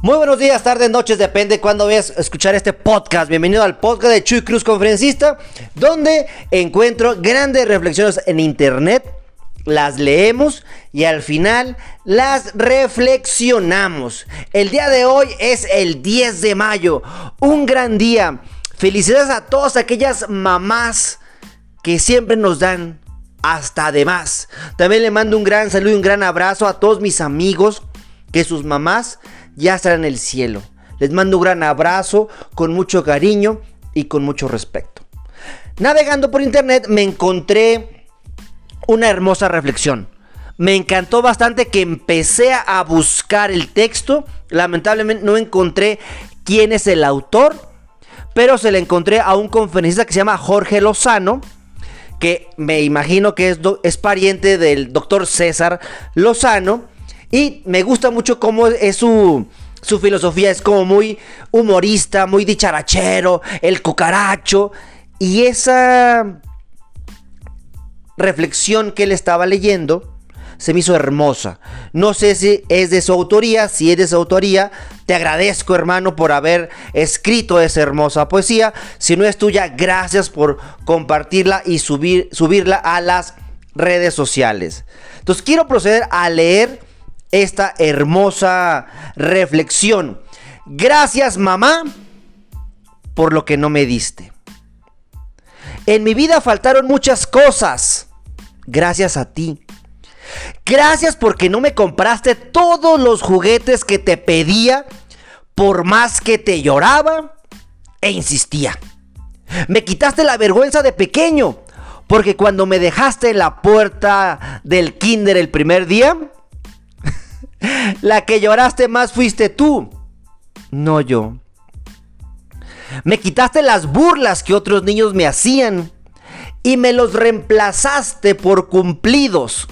Muy buenos días, tardes, noches, depende cuándo veas escuchar este podcast. Bienvenido al podcast de Chuy Cruz Conferencista, donde encuentro grandes reflexiones en internet, las leemos y al final las reflexionamos. El día de hoy es el 10 de mayo, un gran día. Felicidades a todas aquellas mamás que siempre nos dan hasta de más. También le mando un gran saludo y un gran abrazo a todos mis amigos que sus mamás ya estará en el cielo. Les mando un gran abrazo con mucho cariño y con mucho respeto. Navegando por internet me encontré una hermosa reflexión. Me encantó bastante que empecé a buscar el texto. Lamentablemente no encontré quién es el autor, pero se le encontré a un conferencista que se llama Jorge Lozano, que me imagino que es, es pariente del doctor César Lozano y me gusta mucho cómo es su, su filosofía. Es como muy humorista, muy dicharachero, el cucaracho. Y esa reflexión que él estaba leyendo se me hizo hermosa. No sé si es de su autoría, si es de su autoría, te agradezco hermano por haber escrito esa hermosa poesía. Si no es tuya, gracias por compartirla y subir, subirla a las redes sociales. Entonces quiero proceder a leer esta hermosa reflexión. Gracias mamá por lo que no me diste. En mi vida faltaron muchas cosas. Gracias a ti. Gracias porque no me compraste todos los juguetes que te pedía por más que te lloraba e insistía. Me quitaste la vergüenza de pequeño porque cuando me dejaste en la puerta del kinder el primer día, la que lloraste más fuiste tú, no yo. Me quitaste las burlas que otros niños me hacían y me los reemplazaste por cumplidos.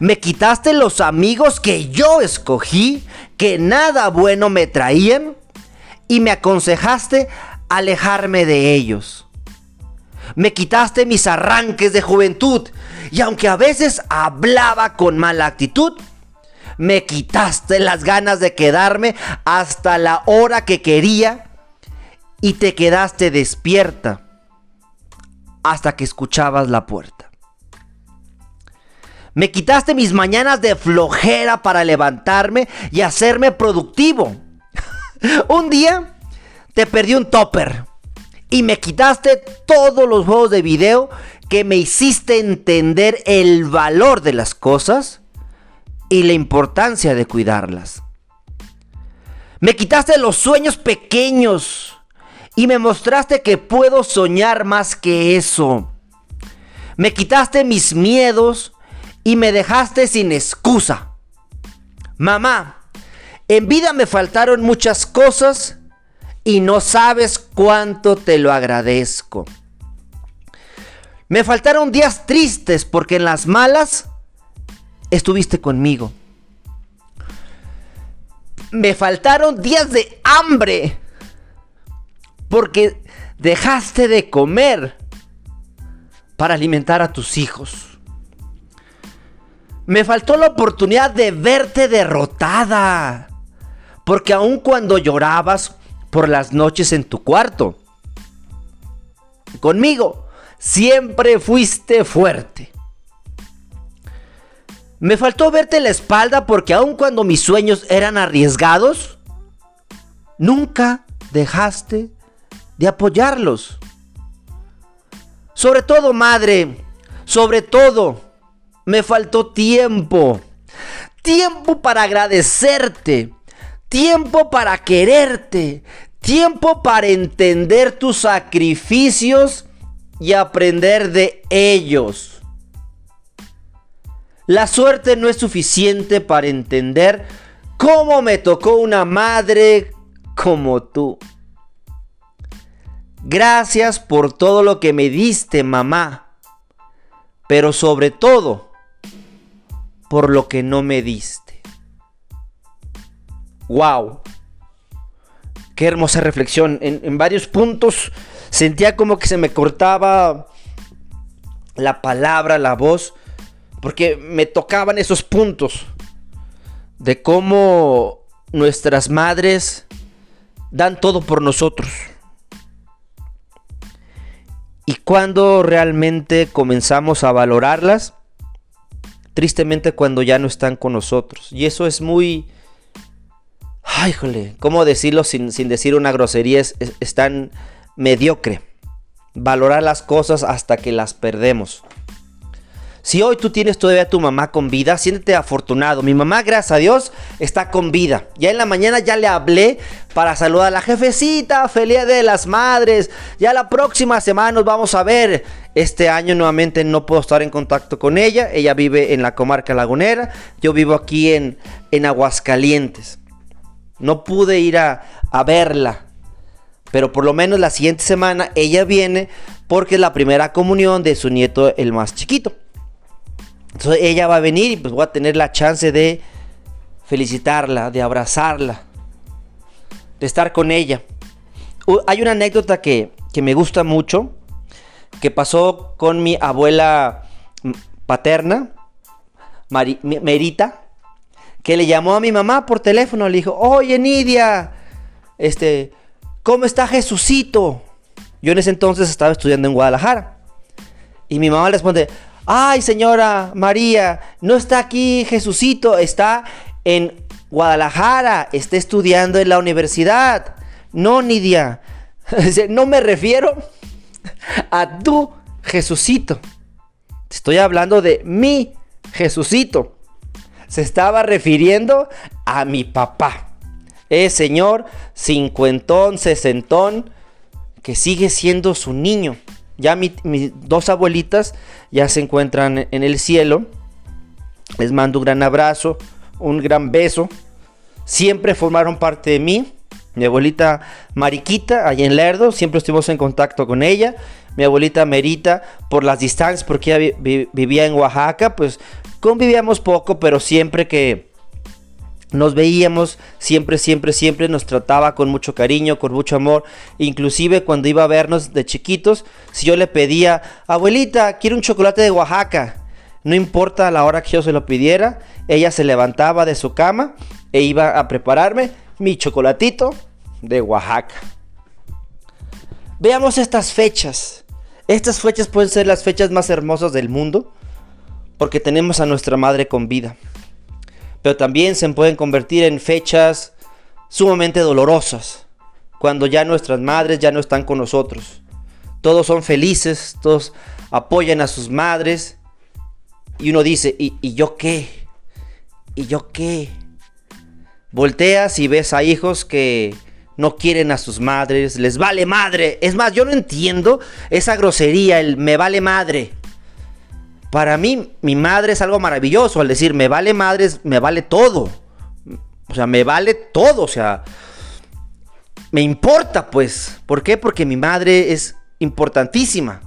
Me quitaste los amigos que yo escogí, que nada bueno me traían, y me aconsejaste alejarme de ellos. Me quitaste mis arranques de juventud, y aunque a veces hablaba con mala actitud, me quitaste las ganas de quedarme hasta la hora que quería y te quedaste despierta hasta que escuchabas la puerta. Me quitaste mis mañanas de flojera para levantarme y hacerme productivo. un día te perdí un topper y me quitaste todos los juegos de video que me hiciste entender el valor de las cosas y la importancia de cuidarlas. Me quitaste los sueños pequeños y me mostraste que puedo soñar más que eso. Me quitaste mis miedos y me dejaste sin excusa. Mamá, en vida me faltaron muchas cosas y no sabes cuánto te lo agradezco. Me faltaron días tristes porque en las malas estuviste conmigo. Me faltaron días de hambre porque dejaste de comer para alimentar a tus hijos. Me faltó la oportunidad de verte derrotada. Porque aun cuando llorabas por las noches en tu cuarto, conmigo siempre fuiste fuerte. Me faltó verte la espalda porque aun cuando mis sueños eran arriesgados, nunca dejaste de apoyarlos. Sobre todo, madre, sobre todo, me faltó tiempo. Tiempo para agradecerte. Tiempo para quererte. Tiempo para entender tus sacrificios y aprender de ellos. La suerte no es suficiente para entender cómo me tocó una madre como tú. Gracias por todo lo que me diste, mamá. Pero sobre todo, por lo que no me diste. ¡Wow! Qué hermosa reflexión. En, en varios puntos sentía como que se me cortaba la palabra, la voz porque me tocaban esos puntos de cómo nuestras madres dan todo por nosotros. Y cuando realmente comenzamos a valorarlas, tristemente cuando ya no están con nosotros. Y eso es muy... Ay, jole, ¿cómo decirlo sin, decir una grosería? es tan mediocre. Valorar las cosas hasta que las perdemos. Si hoy tú tienes todavía a tu mamá con vida, siéntete afortunado. Mi mamá, gracias a Dios, está con vida. Ya en la mañana ya le hablé para saludar a la jefecita, feliz de las madres. Ya la próxima semana nos vamos a ver. Este año nuevamente no puedo estar en contacto con ella. Ella vive en la comarca lagunera. Yo vivo aquí en, en Aguascalientes. No pude ir a, a verla. Pero por lo menos la siguiente semana ella viene porque es la primera comunión de su nieto, el más chiquito. Entonces ella va a venir y pues voy a tener la chance de felicitarla, de abrazarla, de estar con ella. hay una anécdota que, me gusta mucho, que pasó con mi abuela paterna, Merita, que le llamó a mi mamá por teléfono, le dijo, oye Nidia, este, ¿cómo está Jesucito? Yo en ese entonces estaba estudiando en Guadalajara. Y mi mamá le responde, ay señora María, no está aquí Jesucito, está en Guadalajara, está estudiando en la universidad. No, Nidia, no me refiero a tu Jesucito. Estoy hablando de mi Jesucito. Se estaba refiriendo a mi papá. Es señor cincuentón, sesentón, que sigue siendo su niño. Ya mis dos abuelitas ya se encuentran en el cielo. Les mando un gran abrazo, un gran beso. Siempre formaron parte de mí. Mi abuelita Mariquita, allá en Lerdo, siempre estuvimos en contacto con ella. Mi abuelita Merita, por las distancias, porque ella vivía en Oaxaca, pues convivíamos poco, pero siempre que, nos veíamos siempre, siempre, siempre nos trataba con mucho cariño, con mucho amor. Inclusive cuando iba a vernos de chiquitos, si yo le pedía, abuelita, quiero un chocolate de Oaxaca. No importa la hora que yo se lo pidiera, ella se levantaba de su cama e iba a prepararme mi chocolatito de Oaxaca. Veamos estas fechas. Estas fechas pueden ser las fechas más hermosas del mundo porque tenemos a nuestra madre con vida pero también se pueden convertir en fechas sumamente dolorosas, cuando ya nuestras madres ya no están con nosotros. Todos son felices, todos apoyan a sus madres, y uno dice, ¿y, yo qué? ¿Y yo qué? Volteas y ves a hijos que no quieren a sus madres, les vale madre. Es más, yo no entiendo esa grosería, el me vale madre. Para mí, mi madre es algo maravilloso. Al decir, me vale madres, me vale todo. O sea, me vale todo. O sea, me importa, pues. ¿Por qué? Porque mi madre es importantísima.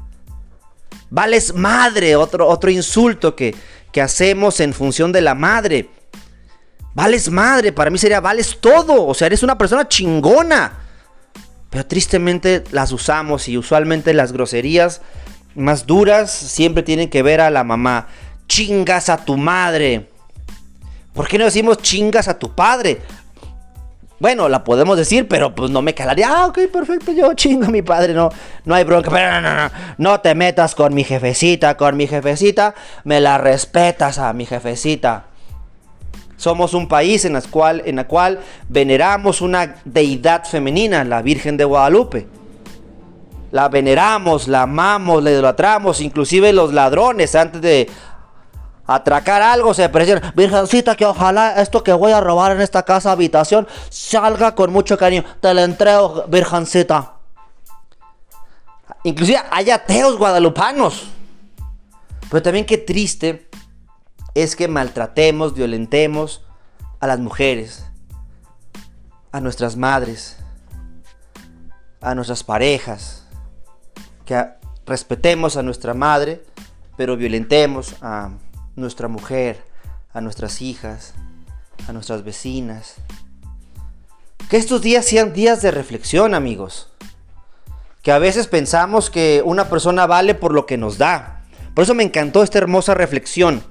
Vales madre, otro, otro insulto que, que hacemos en función de la madre. Vales madre, para mí sería vales todo. O sea, eres una persona chingona. Pero tristemente las usamos y usualmente las groserías más duras siempre tienen que ver a la mamá. Chingas a tu madre. ¿Por qué no decimos chingas a tu padre? Bueno, la podemos decir, pero pues no me calaría. Ah, ok, perfecto, yo chingo a mi padre, no, no hay bronca. Pero no, no, no, no te metas con mi jefecita, con mi jefecita, me la respetas a mi jefecita. Somos un país en, el cual, en la cual veneramos una deidad femenina, la Virgen de Guadalupe la veneramos, la amamos, la idolatramos, inclusive los ladrones antes de atracar algo se presionan, virgencita que ojalá esto que voy a robar en esta casa habitación salga con mucho cariño, te la entrego, virgencita. Inclusive hay ateos guadalupanos. Pero también qué triste es que maltratemos, violentemos a las mujeres, a nuestras madres, a nuestras parejas que respetemos a nuestra madre, pero violentemos a nuestra mujer, a nuestras hijas, a nuestras vecinas. Que estos días sean días de reflexión, amigos. Que a veces pensamos que una persona vale por lo que nos da. Por eso me encantó esta hermosa reflexión.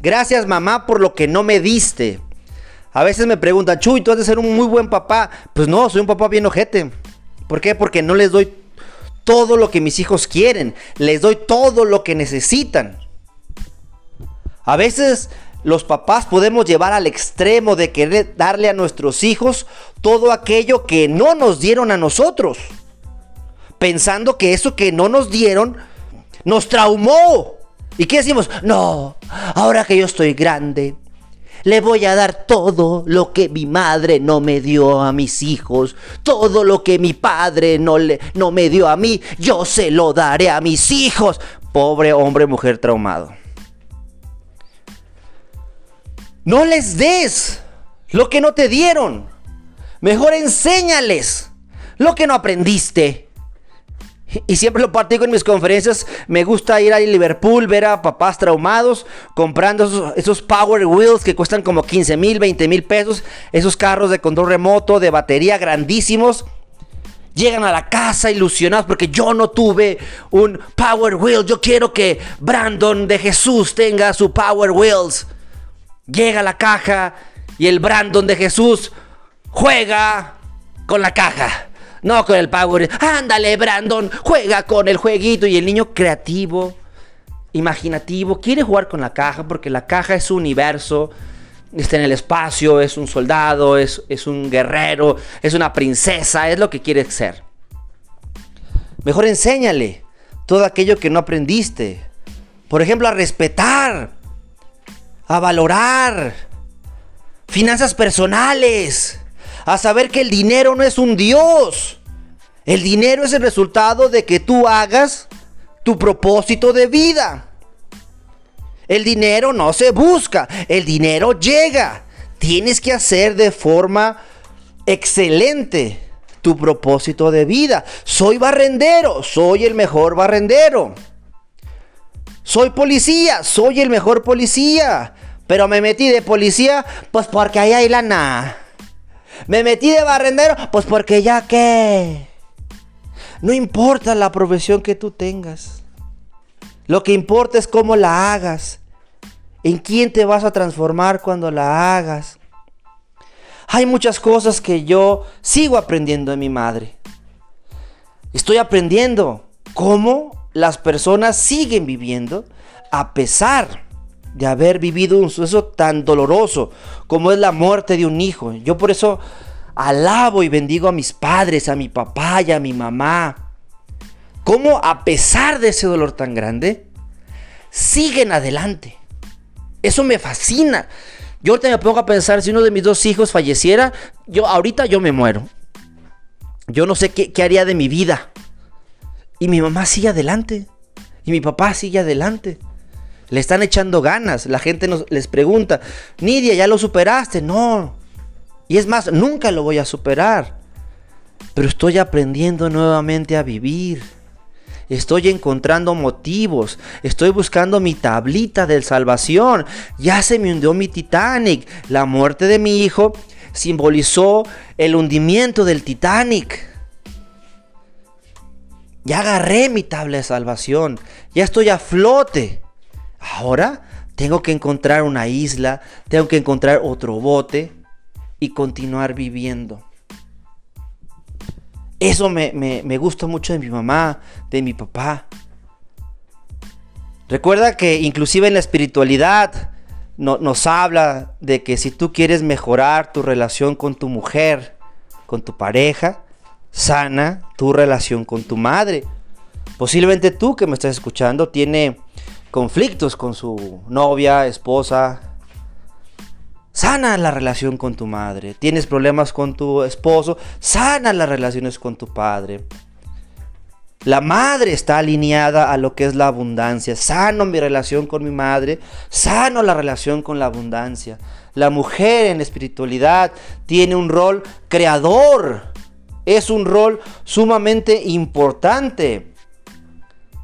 Gracias mamá por lo que no me diste. A veces me preguntan, Chuy, tú has de ser un muy buen papá. Pues no, soy un papá bien ojete. ¿Por qué? Porque no les doy todo lo que mis hijos quieren. Les doy todo lo que necesitan. A veces los papás podemos llevar al extremo de querer darle a nuestros hijos todo aquello que no nos dieron a nosotros. Pensando que eso que no nos dieron nos traumó. ¿Y qué decimos? No, ahora que yo estoy grande, le voy a dar todo lo que mi madre no me dio a mis hijos. Todo lo que mi padre no, le, no me dio a mí, yo se lo daré a mis hijos. Pobre hombre, mujer traumado. No les des lo que no te dieron. Mejor enséñales lo que no aprendiste. Y siempre lo practico en mis conferencias. Me gusta ir a Liverpool, ver a papás traumados, comprando esos, Power Wheels que cuestan como 15 mil, 20 mil pesos. Esos carros de control remoto, de batería grandísimos. Llegan a la casa ilusionados porque yo no tuve un Power Wheel. Yo quiero que Brandon de Jesús tenga su Power Wheels. Llega a la caja y el Brandon de Jesús juega con la caja. No con el Power. Ándale, Brandon, juega con el jueguito. Y el niño creativo, imaginativo, quiere jugar con la caja porque la caja es su universo. Está en el espacio, es un soldado, es, es un guerrero, es una princesa, es lo que quiere ser. Mejor enséñale todo aquello que no aprendiste. Por ejemplo, a respetar, a valorar, finanzas personales, a saber que el dinero no es un Dios. El dinero es el resultado de que tú hagas tu propósito de vida. El dinero no se busca, el dinero llega. Tienes que hacer de forma excelente tu propósito de vida. Soy barrendero, soy el mejor barrendero. Soy policía, soy el mejor policía. Pero me metí de policía, pues porque ahí hay lana. Me metí de barrendero, pues porque ya que... No importa la profesión que tú tengas. Lo que importa es cómo la hagas. En quién te vas a transformar cuando la hagas. Hay muchas cosas que yo sigo aprendiendo de mi madre. Estoy aprendiendo cómo las personas siguen viviendo a pesar de haber vivido un suceso tan doloroso como es la muerte de un hijo. Yo por eso alabo y bendigo a mis padres, a mi papá y a mi mamá. Cómo a pesar de ese dolor tan grande, siguen adelante. Eso me fascina. Yo ahorita me pongo a pensar, si uno de mis dos hijos falleciera, yo ahorita yo me muero. Yo no sé qué, qué haría de mi vida. Y mi mamá sigue adelante. Y mi papá sigue adelante. Le están echando ganas. La gente nos, les pregunta, Nidia, ¿ya lo superaste? No. Y es más, nunca lo voy a superar. Pero estoy aprendiendo nuevamente a vivir. Estoy encontrando motivos. Estoy buscando mi tablita de salvación. Ya se me hundió mi Titanic. La muerte de mi hijo simbolizó el hundimiento del Titanic. Ya agarré mi tabla de salvación. Ya estoy a flote. Ahora tengo que encontrar una isla, tengo que encontrar otro bote y continuar viviendo. Eso me, gusta mucho de mi mamá, de mi papá. Recuerda que inclusive en la espiritualidad nos habla de que si tú quieres mejorar tu relación con tu mujer, con tu pareja, sana tu relación con tu madre. Posiblemente tú que me estás escuchando tiene conflictos con su novia, esposa. Sana la relación con tu madre. Tienes problemas con tu esposo. Sana las relaciones con tu padre. La madre está alineada a lo que es la abundancia. Sano mi relación con mi madre. Sano la relación con la abundancia. La mujer en espiritualidad tiene un rol creador. Es un rol sumamente importante.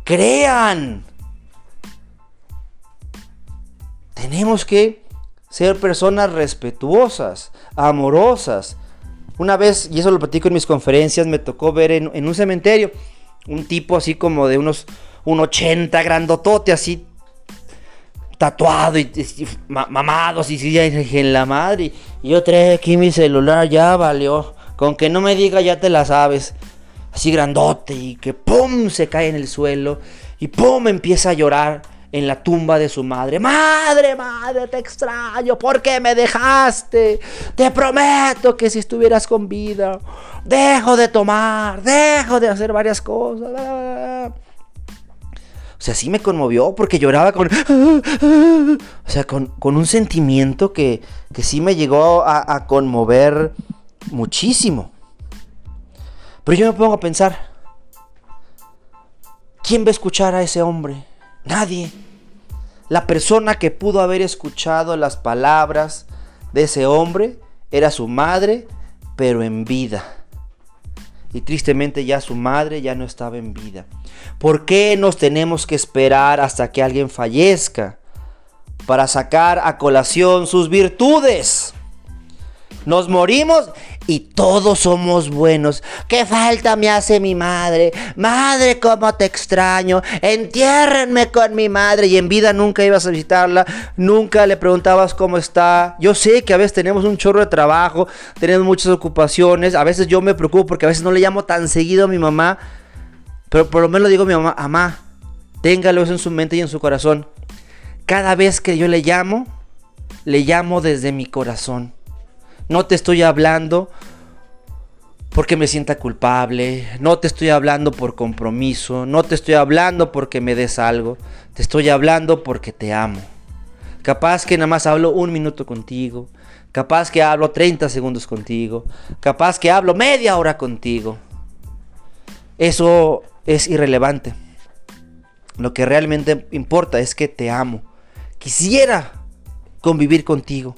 Crean. Tenemos que ser personas respetuosas, amorosas. Una vez, y eso lo platico en mis conferencias, me tocó ver en, un cementerio un tipo así como de unos un 80 grandotote, así tatuado y, y, y, en la madre. Y yo trae aquí mi celular, ya valió. Con que no me diga ya te la sabes. Así grandote y que pum se cae en el suelo y pum empieza a llorar en la tumba de su madre. Madre, madre, te extraño. ¿Por qué me dejaste? Te prometo que si estuvieras con vida, dejo de tomar, dejo de hacer varias cosas. O sea, sí me conmovió porque lloraba con... O sea, con, un sentimiento que, que, sí me llegó a, a conmover muchísimo. Pero yo me pongo a pensar, ¿quién va a escuchar a ese hombre? Nadie. La persona que pudo haber escuchado las palabras de ese hombre era su madre, pero en vida. Y tristemente ya su madre ya no estaba en vida. ¿Por qué nos tenemos que esperar hasta que alguien fallezca para sacar a colación sus virtudes? Nos morimos y todos somos buenos. ¿Qué falta me hace mi madre? Madre, cómo te extraño. Entiérrenme con mi madre. Y en vida nunca ibas a visitarla. Nunca le preguntabas cómo está. Yo sé que a veces tenemos un chorro de trabajo. Tenemos muchas ocupaciones. A veces yo me preocupo porque a veces no le llamo tan seguido a mi mamá. Pero por lo menos le digo a mi mamá, mamá, téngalo eso en su mente y en su corazón. Cada vez que yo le llamo, le llamo desde mi corazón. No te estoy hablando porque me sienta culpable, no te estoy hablando por compromiso, no te estoy hablando porque me des algo, te estoy hablando porque te amo. Capaz que nada más hablo un minuto contigo, capaz que hablo 30 segundos contigo, capaz que hablo media hora contigo. Eso es irrelevante. Lo que realmente importa es que te amo. Quisiera convivir contigo.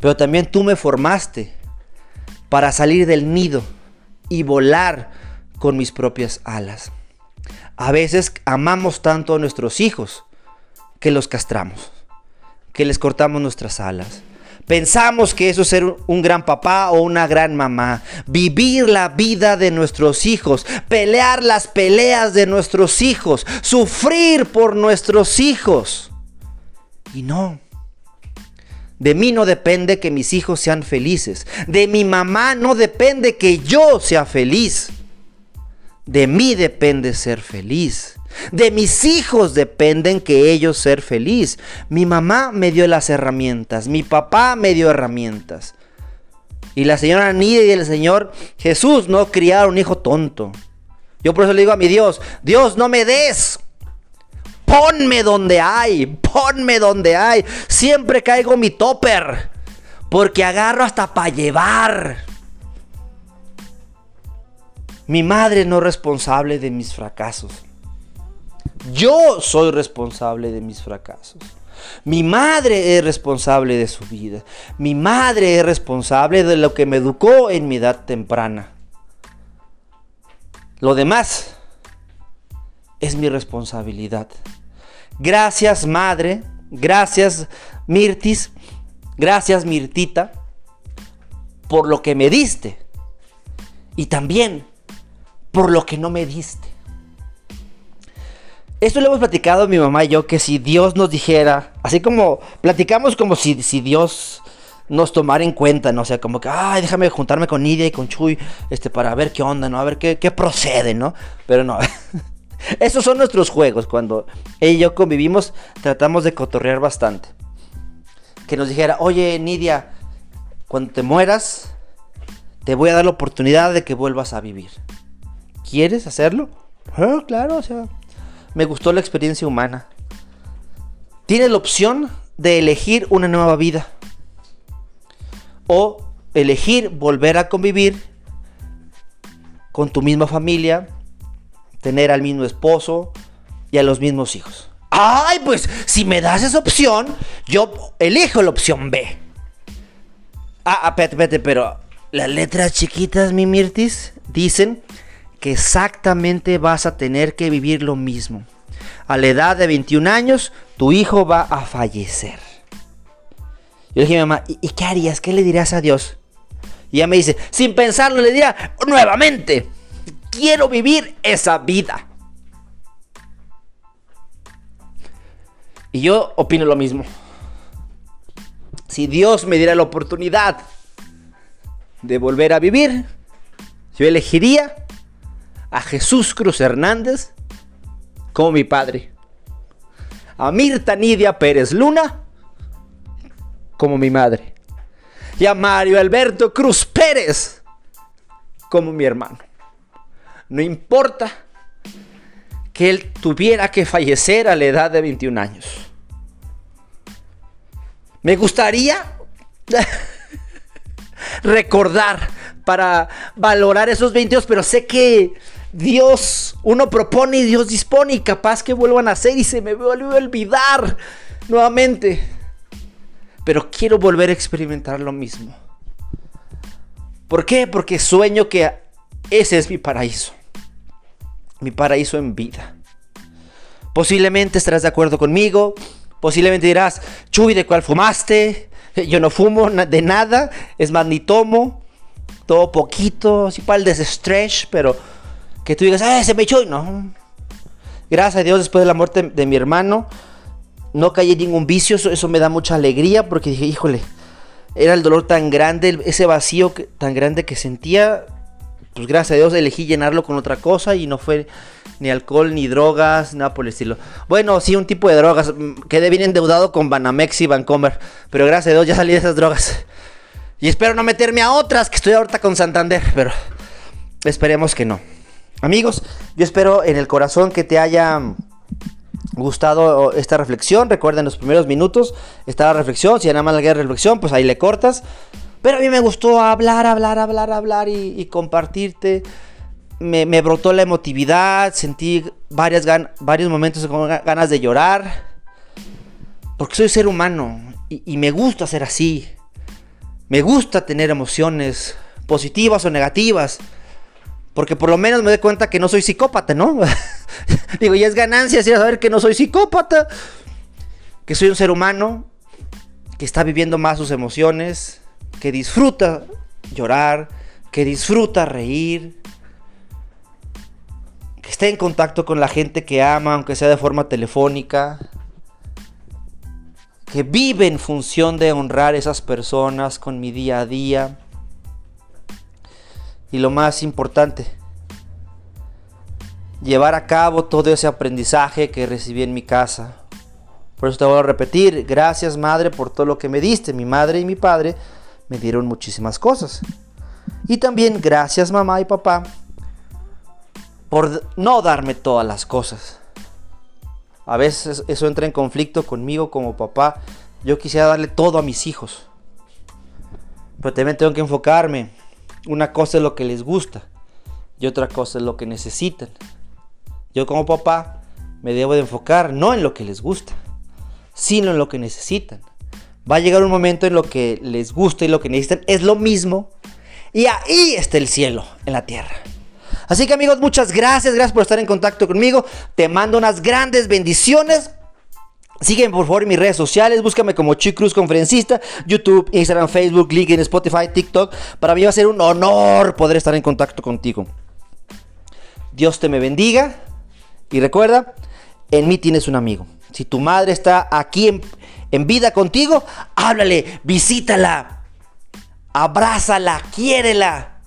Pero también tú me formaste para salir del nido y volar con mis propias alas. A veces amamos tanto a nuestros hijos que los castramos, que les cortamos nuestras alas. Pensamos que eso es ser un gran papá o una gran mamá. Vivir la vida de nuestros hijos. Pelear las peleas de nuestros hijos. Sufrir por nuestros hijos. Y no. De mí no depende que mis hijos sean felices. De mi mamá no depende que yo sea feliz. De mí depende ser feliz. De mis hijos dependen que ellos ser feliz. Mi mamá me dio las herramientas. Mi papá me dio herramientas. Y la señora Nidia y el señor Jesús no criaron un hijo tonto. Yo por eso le digo a mi Dios, Dios no me des Ponme donde hay, ponme donde hay. Siempre caigo mi topper. Porque agarro hasta para llevar. Mi madre no es responsable de mis fracasos. Yo soy responsable de mis fracasos. Mi madre es responsable de su vida. Mi madre es responsable de lo que me educó en mi edad temprana. Lo demás es mi responsabilidad. Gracias, madre. Gracias, Mirtis. Gracias, Mirtita, por lo que me diste. Y también por lo que no me diste. Esto lo hemos platicado mi mamá y yo, que si Dios nos dijera, así como platicamos como si, si Dios nos tomara en cuenta, ¿no? O sea, como que, ay, déjame juntarme con Nidia y con Chuy, este, para ver qué onda, ¿no? A ver qué, qué procede, ¿no? Pero no. Esos son nuestros juegos. Cuando ella y yo convivimos, tratamos de cotorrear bastante. Que nos dijera, oye, Nidia, cuando te mueras, te voy a dar la oportunidad de que vuelvas a vivir. ¿Quieres hacerlo? Ah, claro, o sea, me gustó la experiencia humana. Tienes la opción de elegir una nueva vida. O elegir volver a convivir con tu misma familia, tener al mismo esposo y a los mismos hijos. Ay, pues si me das esa opción, yo elijo la opción B. Ah, ah espérate, pero las letras chiquitas, mi Mirtis, dicen que exactamente vas a tener que vivir lo mismo. A la edad de 21 años, tu hijo va a fallecer. Yo dije a mi mamá, ¿y, qué harías? ¿Qué le dirías a Dios? Y ella me dice, sin pensarlo, le diría nuevamente, quiero vivir esa vida. Y yo opino lo mismo. Si Dios me diera la oportunidad de volver a vivir, yo elegiría a Jesús Cruz Hernández como mi padre. A Mirta Nidia Pérez Luna como mi madre. Y a Mario Alberto Cruz Pérez como mi hermano. No importa que él tuviera que fallecer a la edad de 21 años. Me gustaría recordar para valorar esos 22, pero sé que Dios, uno propone y Dios dispone y capaz que vuelvan a hacer y se me vuelve a olvidar nuevamente. Pero quiero volver a experimentar lo mismo. ¿Por qué? Porque sueño que ese es mi paraíso. Mi paraíso en vida. Posiblemente estarás de acuerdo conmigo. Posiblemente dirás, Chuy, ¿de cuál fumaste? Yo no fumo de nada. Es más, ni tomo. Todo poquito. Así para el desestretch. Pero que tú digas, ¡ah, se me echó! No. Gracias a Dios, después de la muerte de mi hermano, no caí en ningún vicio. Eso, me da mucha alegría porque dije, híjole, era el dolor tan grande, ese vacío tan grande que sentía. Pues gracias a Dios elegí llenarlo con otra cosa y no fue ni alcohol, ni drogas, nada por el estilo. Bueno, sí, un tipo de drogas. Mm, quedé bien endeudado con Banamex y Vancomer. Pero gracias a Dios ya salí de esas drogas. Y espero no meterme a otras, que estoy ahorita con Santander. Pero esperemos que no. Amigos, yo espero en el corazón que te haya gustado esta reflexión. Recuerden los primeros minutos está la reflexión. Si nada más la reflexión, pues ahí le cortas. Pero a mí me gustó hablar, hablar, hablar, hablar y, compartirte. Me, brotó la emotividad, sentí varias varios momentos con ganas de llorar. Porque soy ser humano y, me gusta ser así. Me gusta tener emociones positivas o negativas. Porque por lo menos me doy cuenta que no soy psicópata, ¿no? Digo, y es ganancia si saber que no soy psicópata. Que soy un ser humano que está viviendo más sus emociones, que disfruta llorar, que disfruta reír, que está en contacto con la gente que ama, aunque sea de forma telefónica, que vive en función de honrar a esas personas con mi día a día y lo más importante, llevar a cabo todo ese aprendizaje que recibí en mi casa. Por eso te voy a repetir, gracias madre por todo lo que me diste. Mi madre y mi padre me dieron muchísimas cosas. Y también gracias mamá y papá por no darme todas las cosas. A veces eso entra en conflicto conmigo como papá. Yo quisiera darle todo a mis hijos. Pero también tengo que enfocarme una cosa es lo que les gusta y otra cosa es lo que necesitan. Yo como papá me debo de enfocar no en lo que les gusta, sino en lo que necesitan. Va a llegar un momento en lo que les gusta y lo que necesitan es lo mismo. Y ahí está el cielo en la tierra. Así que amigos, muchas gracias, gracias por estar en contacto conmigo. Te mando unas grandes bendiciones. Sígueme por favor en mis redes sociales, búscame como Chuy Cruz Conferencista, YouTube, Instagram, Facebook, LinkedIn, Spotify, TikTok. Para mí va a ser un honor poder estar en contacto contigo. Dios te me bendiga y recuerda, en mí tienes un amigo. Si tu madre está aquí en, en vida contigo, háblale, visítala, abrázala, quiérela.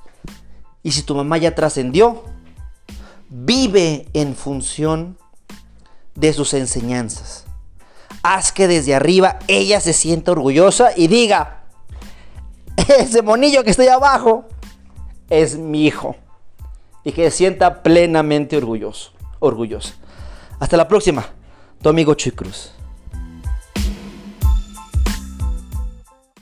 Y si tu mamá ya trascendió, vive en función de sus enseñanzas haz que desde arriba ella se sienta orgullosa y diga, ese monillo que está ahí abajo es mi hijo. Y que se sienta plenamente orgulloso, orgullosa. Hasta la próxima, tu amigo Chuy Cruz.